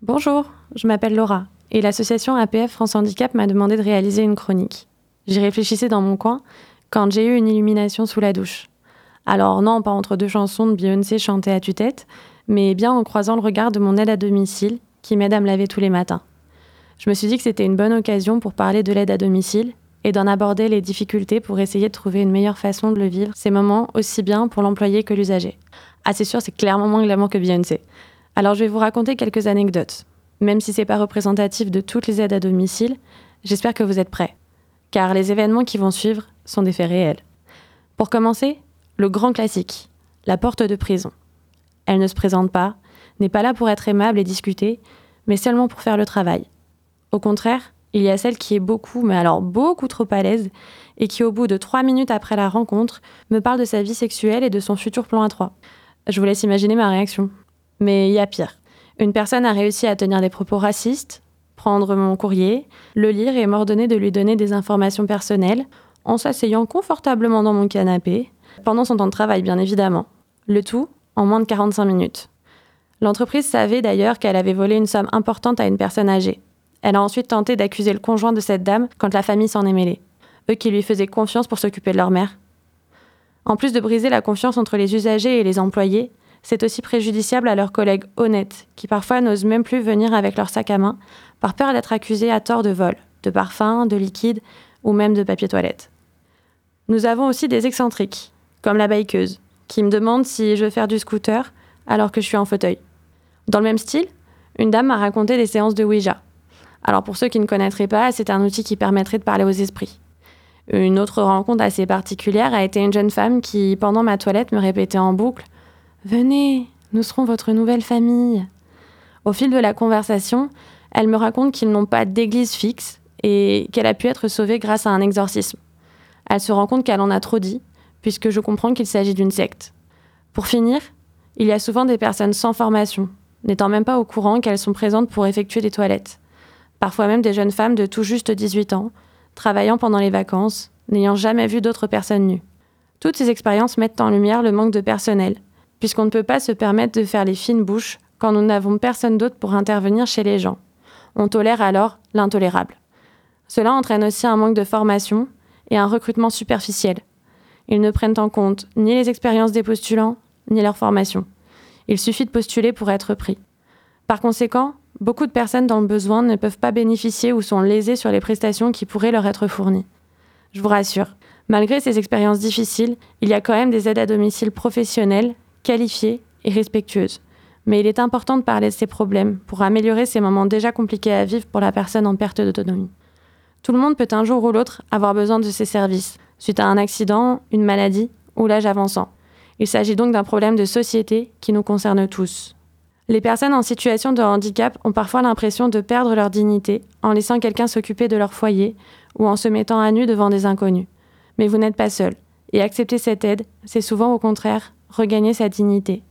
Bonjour, je m'appelle Laura et l'association APF France Handicap m'a demandé de réaliser une chronique. J'y réfléchissais dans mon coin quand j'ai eu une illumination sous la douche. Alors non, pas entre deux chansons de Beyoncé chantées à tue-tête, mais bien en croisant le regard de mon aide à domicile qui m'aide à me laver tous les matins. Je me suis dit que c'était une bonne occasion pour parler de l'aide à domicile et d'en aborder les difficultés pour essayer de trouver une meilleure façon de le vivre, ces moments aussi bien pour l'employé que l'usager. Ah c'est sûr, c'est clairement moins glamour que Beyoncé. Alors je vais vous raconter quelques anecdotes. Même si c'est pas représentatif de toutes les aides à domicile, j'espère que vous êtes prêts. Car les événements qui vont suivre sont des faits réels. Pour commencer, le grand classique, la porte de prison. Elle ne se présente pas, n'est pas là pour être aimable et discuter, mais seulement pour faire le travail. Au contraire, il y a celle qui est beaucoup, mais alors beaucoup trop à l'aise, et qui au bout de trois minutes après la rencontre, me parle de sa vie sexuelle et de son futur plan à trois. Je vous laisse imaginer ma réaction. Mais il y a pire. Une personne a réussi à tenir des propos racistes, prendre mon courrier, le lire et m'ordonner de lui donner des informations personnelles en s'asseyant confortablement dans mon canapé, pendant son temps de travail bien évidemment. Le tout en moins de 45 minutes. L'entreprise savait d'ailleurs qu'elle avait volé une somme importante à une personne âgée. Elle a ensuite tenté d'accuser le conjoint de cette dame quand la famille s'en est mêlée, eux qui lui faisaient confiance pour s'occuper de leur mère. En plus de briser la confiance entre les usagers et les employés, c'est aussi préjudiciable à leurs collègues honnêtes, qui parfois n'osent même plus venir avec leur sac à main, par peur d'être accusés à tort de vol, de parfum, de liquide ou même de papier toilette. Nous avons aussi des excentriques, comme la bikeuse, qui me demande si je veux faire du scooter alors que je suis en fauteuil. Dans le même style, une dame m'a raconté des séances de Ouija. Alors pour ceux qui ne connaîtraient pas, c'est un outil qui permettrait de parler aux esprits. Une autre rencontre assez particulière a été une jeune femme qui, pendant ma toilette, me répétait en boucle Venez, nous serons votre nouvelle famille. Au fil de la conversation, elle me raconte qu'ils n'ont pas d'église fixe et qu'elle a pu être sauvée grâce à un exorcisme. Elle se rend compte qu'elle en a trop dit, puisque je comprends qu'il s'agit d'une secte. Pour finir, il y a souvent des personnes sans formation, n'étant même pas au courant qu'elles sont présentes pour effectuer des toilettes. Parfois même des jeunes femmes de tout juste 18 ans, travaillant pendant les vacances, n'ayant jamais vu d'autres personnes nues. Toutes ces expériences mettent en lumière le manque de personnel, puisqu'on ne peut pas se permettre de faire les fines bouches quand nous n'avons personne d'autre pour intervenir chez les gens. On tolère alors l'intolérable. Cela entraîne aussi un manque de formation et un recrutement superficiel. Ils ne prennent en compte ni les expériences des postulants, ni leur formation. Il suffit de postuler pour être pris. Par conséquent, beaucoup de personnes dans le besoin ne peuvent pas bénéficier ou sont lésées sur les prestations qui pourraient leur être fournies. Je vous rassure, malgré ces expériences difficiles, il y a quand même des aides à domicile professionnelles qualifiée et respectueuse. Mais il est important de parler de ces problèmes pour améliorer ces moments déjà compliqués à vivre pour la personne en perte d'autonomie. Tout le monde peut un jour ou l'autre avoir besoin de ces services, suite à un accident, une maladie ou l'âge avançant. Il s'agit donc d'un problème de société qui nous concerne tous. Les personnes en situation de handicap ont parfois l'impression de perdre leur dignité en laissant quelqu'un s'occuper de leur foyer ou en se mettant à nu devant des inconnus. Mais vous n'êtes pas seul. Et accepter cette aide, c'est souvent au contraire regagner sa dignité